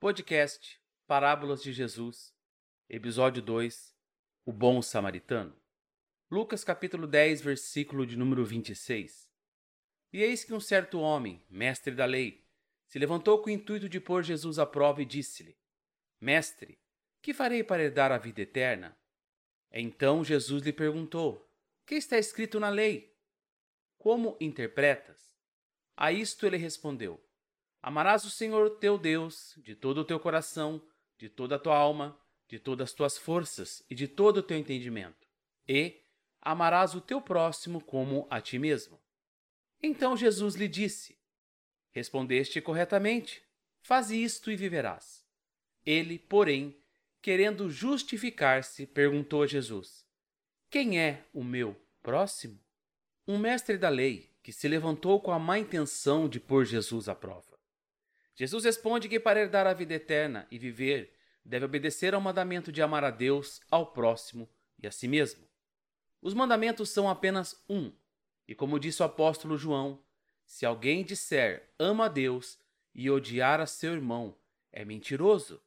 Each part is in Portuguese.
Podcast Parábolas de Jesus, Episódio 2 O Bom Samaritano. Lucas capítulo 10, versículo de número 26. E eis que um certo homem, mestre da lei, se levantou com o intuito de pôr Jesus à prova e disse-lhe: Mestre, que farei para herdar a vida eterna? Então Jesus lhe perguntou: Que está escrito na lei? Como interpretas? A isto ele respondeu: Amarás o Senhor teu Deus de todo o teu coração, de toda a tua alma, de todas as tuas forças e de todo o teu entendimento. E amarás o teu próximo como a ti mesmo. Então Jesus lhe disse: Respondeste corretamente, faze isto e viverás. Ele, porém, querendo justificar-se, perguntou a Jesus: Quem é o meu próximo? Um mestre da lei que se levantou com a má intenção de pôr Jesus à prova. Jesus responde que para herdar a vida eterna e viver, deve obedecer ao mandamento de amar a Deus, ao próximo e a si mesmo. Os mandamentos são apenas um, e como disse o apóstolo João, se alguém disser ama a Deus e odiar a seu irmão, é mentiroso,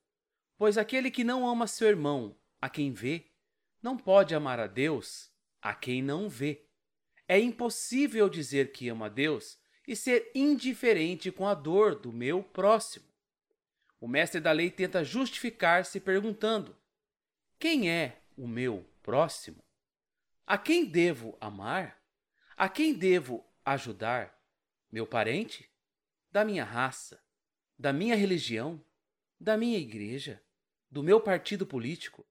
pois aquele que não ama seu irmão, a quem vê, não pode amar a Deus, a quem não vê. É impossível dizer que ama a Deus e ser indiferente com a dor do meu próximo. O mestre da lei tenta justificar-se perguntando: Quem é o meu próximo? A quem devo amar? A quem devo ajudar? Meu parente? Da minha raça? Da minha religião? Da minha igreja? Do meu partido político?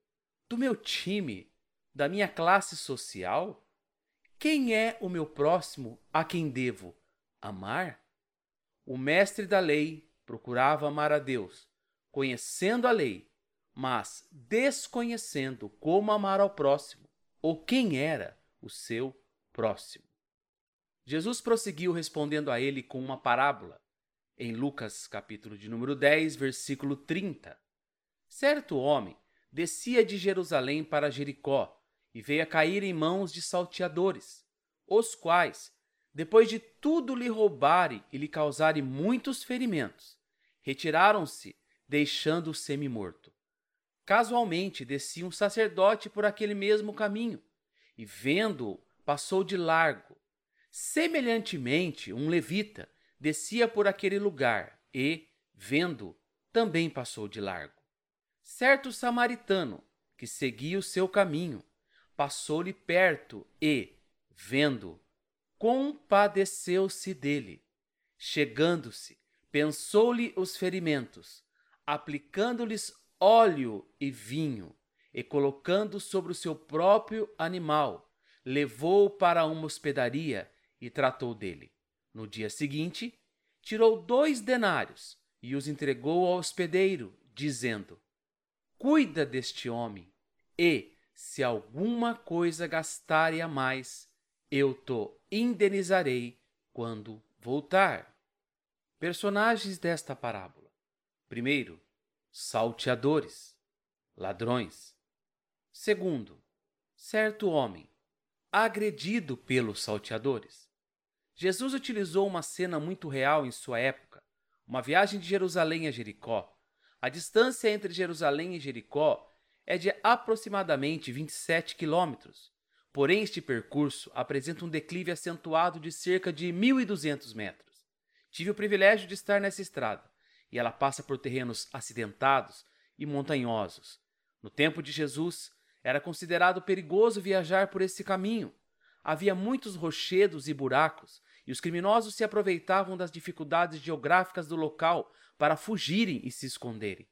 Do meu time? Da minha classe social? Quem é o meu próximo a quem devo amar? O mestre da lei procurava amar a Deus, conhecendo a lei, mas desconhecendo como amar ao próximo ou quem era o seu próximo. Jesus prosseguiu respondendo a ele com uma parábola, em Lucas capítulo de número 10, versículo 30. Certo homem descia de Jerusalém para Jericó e veio a cair em mãos de salteadores, os quais depois de tudo lhe roubarem e lhe causarem muitos ferimentos, retiraram-se, deixando-o semi-morto. Casualmente descia um sacerdote por aquele mesmo caminho, e vendo-o, passou de largo. Semelhantemente, um levita descia por aquele lugar e, vendo, também passou de largo. Certo samaritano, que seguia o seu caminho, passou-lhe perto e, vendo, compadeceu-se dele. Chegando-se, pensou-lhe os ferimentos, aplicando-lhes óleo e vinho, e colocando sobre o seu próprio animal, levou-o para uma hospedaria e tratou dele. No dia seguinte, tirou dois denários e os entregou ao hospedeiro, dizendo: Cuida deste homem, e, se alguma coisa gastarem a mais, eu te indenizarei quando voltar. Personagens desta parábola: primeiro, salteadores, ladrões. Segundo, certo homem, agredido pelos salteadores. Jesus utilizou uma cena muito real em sua época, uma viagem de Jerusalém a Jericó. A distância entre Jerusalém e Jericó é de aproximadamente 27 quilômetros Porém, este percurso apresenta um declive acentuado de cerca de 1.200 metros. Tive o privilégio de estar nessa estrada, e ela passa por terrenos acidentados e montanhosos. No tempo de Jesus, era considerado perigoso viajar por esse caminho. Havia muitos rochedos e buracos, e os criminosos se aproveitavam das dificuldades geográficas do local para fugirem e se esconderem.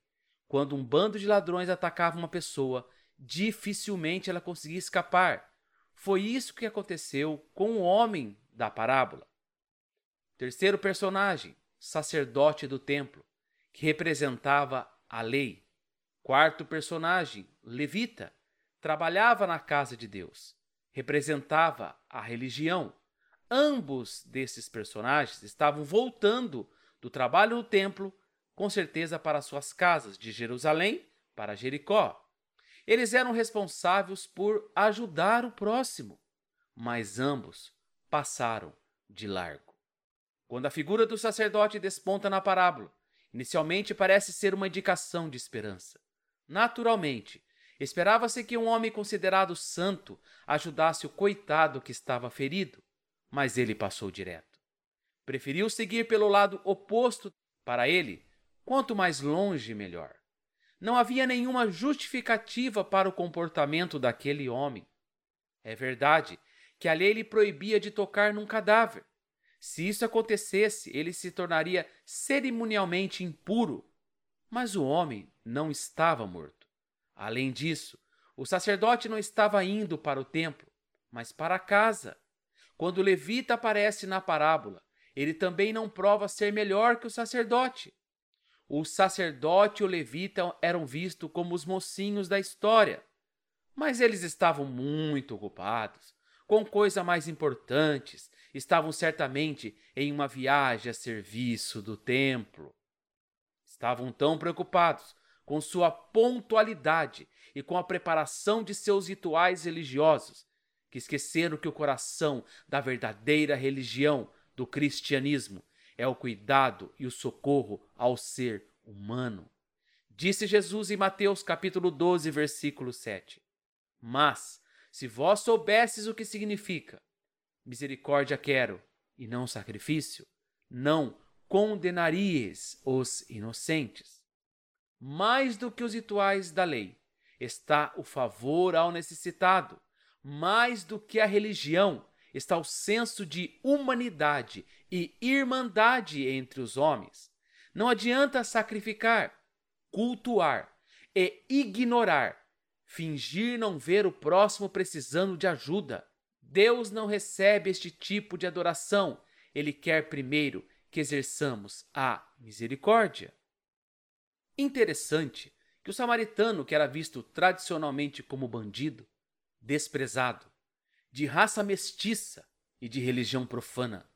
Quando um bando de ladrões atacava uma pessoa, dificilmente ela conseguia escapar foi isso que aconteceu com o homem da parábola. Terceiro personagem, sacerdote do templo, que representava a lei. Quarto personagem, levita, trabalhava na casa de Deus, representava a religião. Ambos desses personagens estavam voltando do trabalho no templo, com certeza para suas casas de Jerusalém para Jericó. Eles eram responsáveis por ajudar o próximo, mas ambos passaram de largo. Quando a figura do sacerdote desponta na parábola, Inicialmente parece ser uma indicação de esperança. Naturalmente, esperava-se que um homem considerado santo ajudasse o coitado que estava ferido, mas ele passou direto. Preferiu seguir pelo lado oposto para ele, quanto mais longe, melhor. Não havia nenhuma justificativa para o comportamento daquele homem. É verdade que a lei lhe proibia de tocar num cadáver. Se isso acontecesse, ele se tornaria cerimonialmente impuro. Mas o homem não estava morto. Além disso, o sacerdote não estava indo para o templo, mas para casa. Quando o levita aparece na parábola, ele também não prova ser melhor que o sacerdote. O sacerdote e o levita eram vistos como os mocinhos da história, mas eles estavam muito ocupados com coisas mais importantes, estavam certamente em uma viagem a serviço do templo. Estavam tão preocupados com sua pontualidade e com a preparação de seus rituais religiosos que esqueceram que o coração da verdadeira religião do cristianismo é o cuidado e o socorro ao ser humano. Disse Jesus em Mateus capítulo 12, versículo 7. Mas, se vós soubesses o que significa misericórdia quero e não sacrifício, não condenaríeis os inocentes. Mais do que os rituais da lei, está o favor ao necessitado. Mais do que a religião, está o senso de humanidade e irmandade entre os homens. Não adianta sacrificar, cultuar e ignorar, fingir não ver o próximo precisando de ajuda. Deus não recebe este tipo de adoração. Ele quer primeiro que exerçamos a misericórdia. Interessante que o samaritano, que era visto tradicionalmente como bandido, desprezado, de raça mestiça e de religião profana,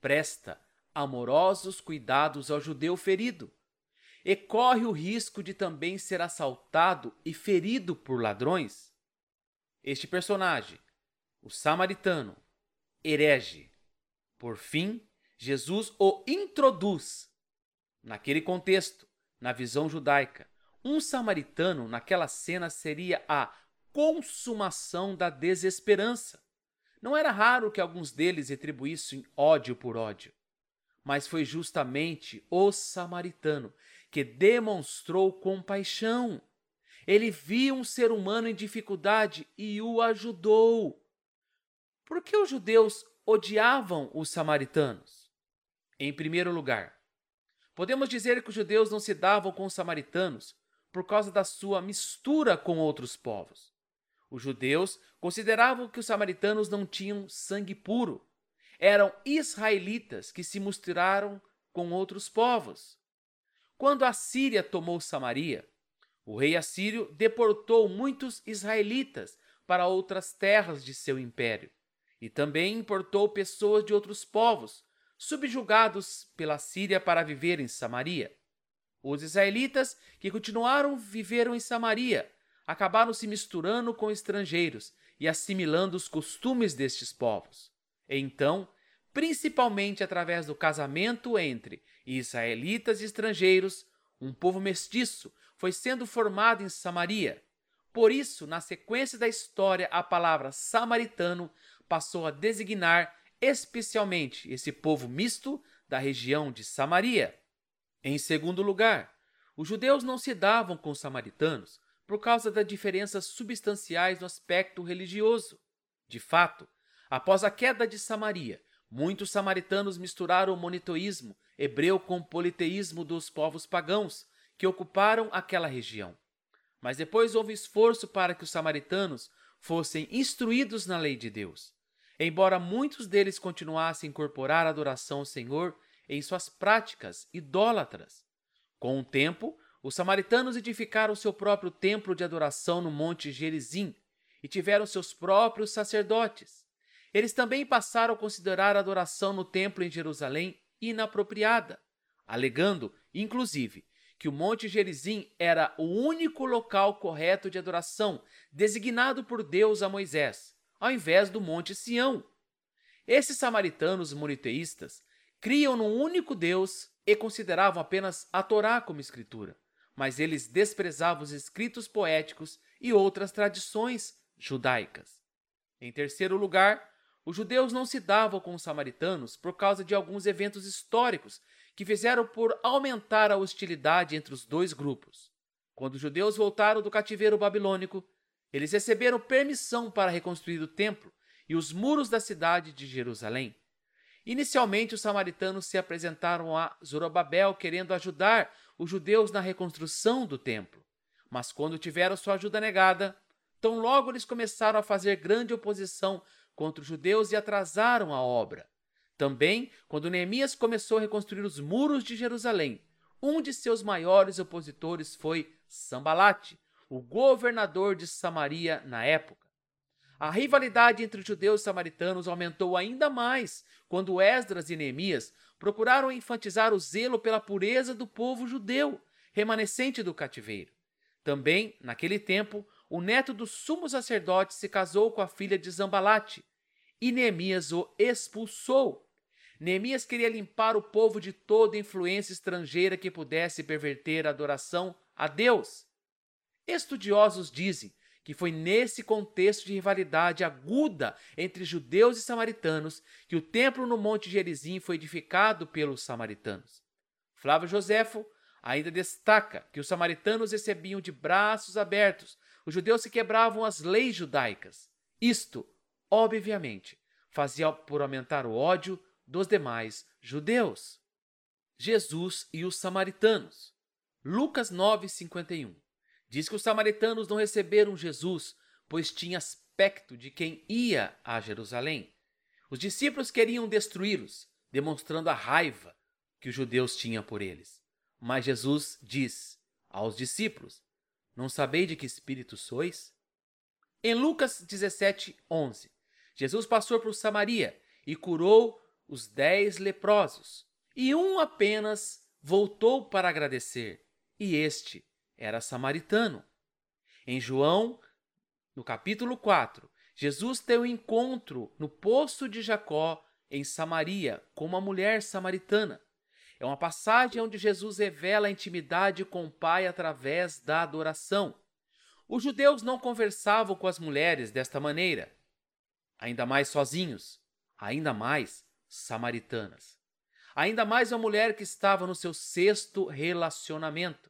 presta amorosos cuidados ao judeu ferido e corre o risco de também ser assaltado e ferido por ladrões. Este personagem, o samaritano, herege. Por fim, Jesus o introduz. Naquele contexto, na visão judaica, um samaritano naquela cena seria a consumação da desesperança. Não era raro que alguns deles retribuíssem ódio por ódio, mas foi justamente o samaritano que demonstrou compaixão. Ele viu um ser humano em dificuldade e o ajudou. Por que os judeus odiavam os samaritanos? Em primeiro lugar, podemos dizer que os judeus não se davam com os samaritanos por causa da sua mistura com outros povos. Os judeus consideravam que os samaritanos não tinham sangue puro. Eram israelitas que se misturaram com outros povos. Quando a Síria tomou Samaria, o rei assírio deportou muitos israelitas para outras terras de seu império e também importou pessoas de outros povos, subjugados pela Síria para viver em Samaria. Os israelitas que continuaram viveram em Samaria acabaram se misturando com estrangeiros e assimilando os costumes destes povos. Então, principalmente através do casamento entre israelitas e estrangeiros, um povo mestiço foi sendo formado em Samaria. Por isso, na sequência da história, a palavra samaritano passou a designar especialmente esse povo misto da região de Samaria. Em segundo lugar, os judeus não se davam com os samaritanos por causa das diferenças substanciais no aspecto religioso. De fato, após a queda de Samaria, muitos samaritanos misturaram o monitoísmo hebreu com o politeísmo dos povos pagãos que ocuparam aquela região. Mas depois houve esforço para que os samaritanos fossem instruídos na lei de Deus embora muitos deles continuassem a incorporar a adoração ao Senhor em suas práticas idólatras. Com o tempo, os samaritanos edificaram seu próprio templo de adoração no Monte Gerizim e tiveram seus próprios sacerdotes. Eles também passaram a considerar a adoração no templo em Jerusalém inapropriada, alegando, inclusive, que o Monte Gerizim era o único local correto de adoração designado por Deus a Moisés ao invés do Monte Sião. Esses samaritanos moniteístas criam num único Deus e consideravam apenas a Torá como escritura, mas eles desprezavam os escritos poéticos e outras tradições judaicas. Em terceiro lugar, os judeus não se davam com os samaritanos por causa de alguns eventos históricos que fizeram por aumentar a hostilidade entre os dois grupos. Quando os judeus voltaram do cativeiro babilônico, eles receberam permissão para reconstruir o templo e os muros da cidade de Jerusalém. Inicialmente, os samaritanos se apresentaram a Zorobabel querendo ajudar os judeus na reconstrução do templo. Mas quando tiveram sua ajuda negada, tão logo eles começaram a fazer grande oposição contra os judeus e atrasaram a obra. Também, quando Neemias começou a reconstruir os muros de Jerusalém, um de seus maiores opositores foi Sambalate, o governador de Samaria na época. A rivalidade entre judeus e samaritanos aumentou ainda mais quando Esdras e Neemias procuraram enfatizar o zelo pela pureza do povo judeu, remanescente do cativeiro. Também, naquele tempo, o neto do sumo sacerdote se casou com a filha de Zambalate, e Neemias o expulsou. Neemias queria limpar o povo de toda influência estrangeira que pudesse perverter a adoração a Deus. Estudiosos dizem que foi nesse contexto de rivalidade aguda entre judeus e samaritanos que o templo no Monte Gerizim foi edificado pelos samaritanos. Flávio Joséfo ainda destaca que os samaritanos recebiam de braços abertos os judeus que quebravam as leis judaicas. Isto, obviamente, fazia por aumentar o ódio dos demais judeus. Jesus e os samaritanos. Lucas 9:51 Diz que os samaritanos não receberam Jesus, pois tinha aspecto de quem ia a Jerusalém. Os discípulos queriam destruí-los, demonstrando a raiva que os judeus tinham por eles. Mas Jesus diz aos discípulos: Não sabeis de que espírito sois? Em Lucas 17, 11, Jesus passou por Samaria e curou os dez leprosos, e um apenas voltou para agradecer, e este era samaritano. Em João, no capítulo 4, Jesus tem um encontro no poço de Jacó, em Samaria, com uma mulher samaritana. É uma passagem onde Jesus revela a intimidade com o Pai através da adoração. Os judeus não conversavam com as mulheres desta maneira, ainda mais sozinhos, ainda mais samaritanas. Ainda mais uma mulher que estava no seu sexto relacionamento.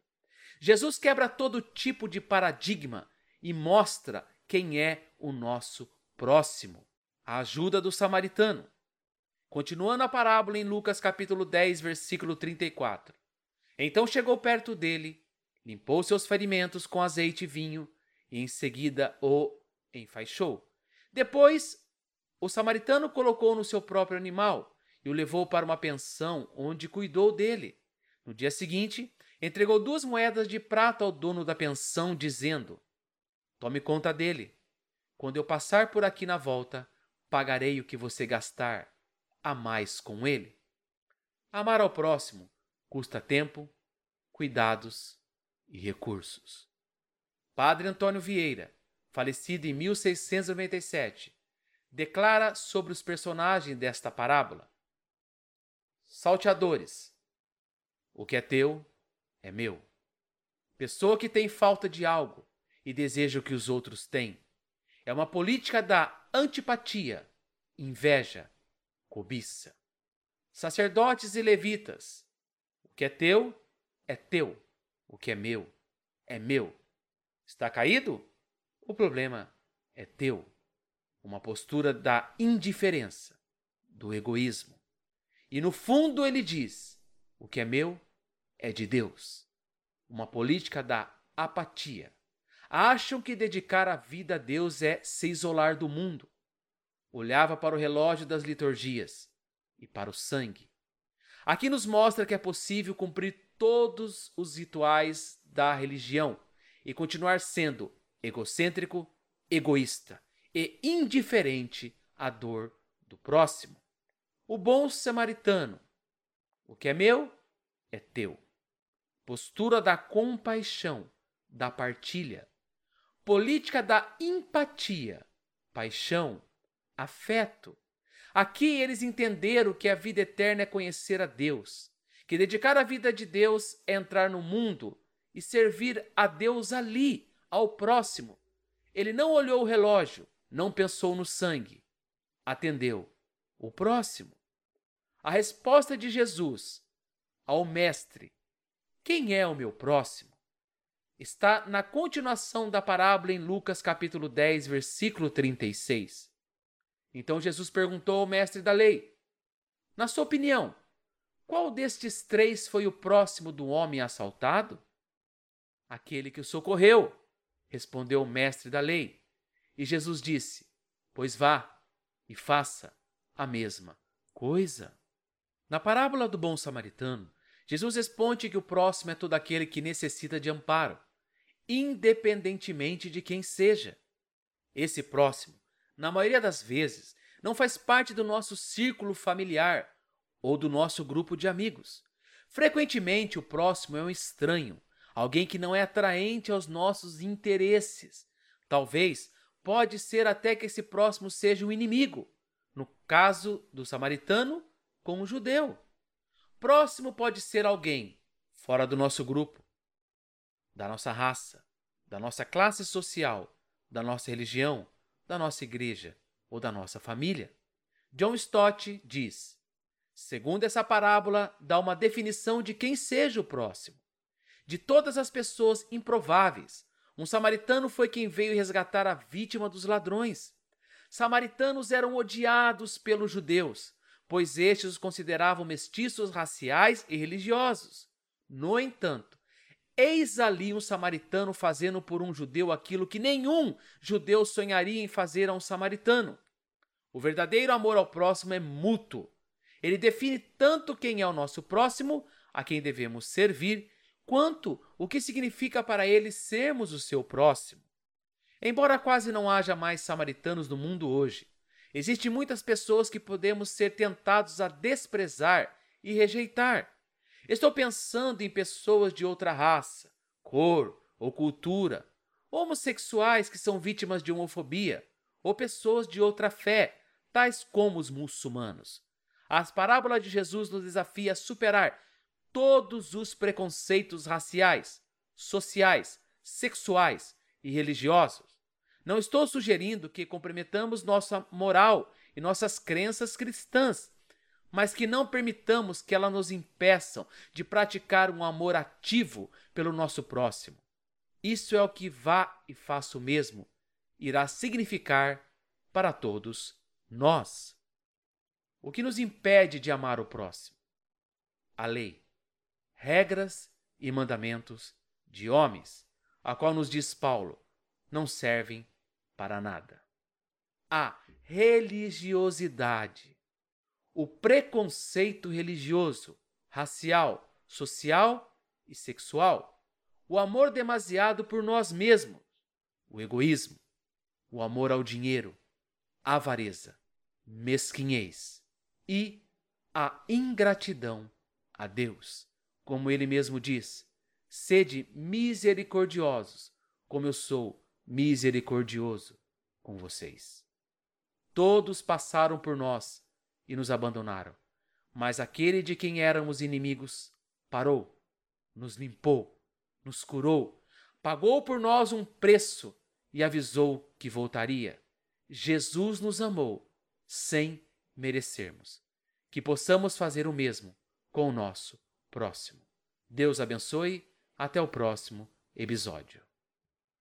Jesus quebra todo tipo de paradigma e mostra quem é o nosso próximo. A ajuda do samaritano. Continuando a parábola em Lucas capítulo 10, versículo 34. Então chegou perto dele, limpou seus ferimentos com azeite e vinho, e em seguida o enfaixou. Depois, o samaritano colocou no seu próprio animal e o levou para uma pensão onde cuidou dele. No dia seguinte, entregou duas moedas de prata ao dono da pensão, dizendo: Tome conta dele. Quando eu passar por aqui na volta, pagarei o que você gastar a mais com ele. Amar ao próximo custa tempo, cuidados e recursos. Padre Antônio Vieira, falecido em 1697, declara sobre os personagens desta parábola: Salteadores. O que é teu é meu. Pessoa que tem falta de algo e deseja o que os outros têm. É uma política da antipatia, inveja, cobiça. Sacerdotes e levitas. O que é teu é teu. O que é meu é meu. Está caído? O problema é teu. Uma postura da indiferença, do egoísmo. E no fundo ele diz: o que é meu é de Deus. Uma política da apatia. Acham que dedicar a vida a Deus é se isolar do mundo. Olhava para o relógio das liturgias e para o sangue. Aqui nos mostra que é possível cumprir todos os rituais da religião e continuar sendo egocêntrico, egoísta e indiferente à dor do próximo. O bom samaritano. O que é meu é teu postura da compaixão, da partilha, política da empatia, paixão, afeto. Aqui eles entenderam que a vida eterna é conhecer a Deus, que dedicar a vida de Deus é entrar no mundo e servir a Deus ali, ao próximo. Ele não olhou o relógio, não pensou no sangue, atendeu o próximo. A resposta de Jesus ao Mestre, quem é o meu próximo? Está na continuação da parábola em Lucas capítulo 10, versículo 36. Então Jesus perguntou ao mestre da lei: Na sua opinião, qual destes três foi o próximo do homem assaltado? Aquele que o socorreu, respondeu o mestre da lei. E Jesus disse: Pois vá e faça a mesma coisa. Na parábola do bom samaritano, Jesus responde que o próximo é todo aquele que necessita de amparo, independentemente de quem seja. Esse próximo, na maioria das vezes, não faz parte do nosso círculo familiar ou do nosso grupo de amigos. Frequentemente, o próximo é um estranho, alguém que não é atraente aos nossos interesses. Talvez pode ser até que esse próximo seja um inimigo, no caso do samaritano com o judeu. Próximo pode ser alguém fora do nosso grupo, da nossa raça, da nossa classe social, da nossa religião, da nossa igreja ou da nossa família. John Stott diz: segundo essa parábola, dá uma definição de quem seja o próximo. De todas as pessoas improváveis, um samaritano foi quem veio resgatar a vítima dos ladrões. Samaritanos eram odiados pelos judeus, pois estes os consideravam mestiços raciais e religiosos. No entanto, eis ali um samaritano fazendo por um judeu aquilo que nenhum judeu sonharia em fazer a um samaritano. O verdadeiro amor ao próximo é mútuo ele define tanto quem é o nosso próximo, a quem devemos servir, quanto o que significa para ele sermos o seu próximo. Embora quase não haja mais samaritanos no mundo hoje, existem muitas pessoas que podemos ser tentados a desprezar e rejeitar. Estou pensando em pessoas de outra raça, cor ou cultura, homossexuais que são vítimas de homofobia, ou pessoas de outra fé, tais como os muçulmanos. As parábolas de Jesus nos desafia a superar todos os preconceitos raciais, sociais, sexuais e religiosos. Não estou sugerindo que comprometamos nossa moral e nossas crenças cristãs, mas que não permitamos que elas nos impeçam de praticar um amor ativo pelo nosso próximo. Isso é o que vá e faça o mesmo irá significar para todos nós. O que nos impede de amar o próximo? A lei, regras e mandamentos de homens, a qual nos diz Paulo, não servem para nada. A religiosidade, o preconceito religioso, racial, social e sexual, o amor demasiado por nós mesmos, o egoísmo, o amor ao dinheiro, a avareza, mesquinhez e a ingratidão a Deus. Como ele mesmo diz: sede misericordiosos, como eu sou misericordioso com vocês. Todos passaram por nós e nos abandonaram, mas aquele de quem éramos inimigos parou, nos limpou, nos curou, pagou por nós um preço e avisou que voltaria. Jesus nos amou sem merecermos. Que possamos fazer o mesmo com o nosso próximo. Deus abençoe. Até o próximo episódio.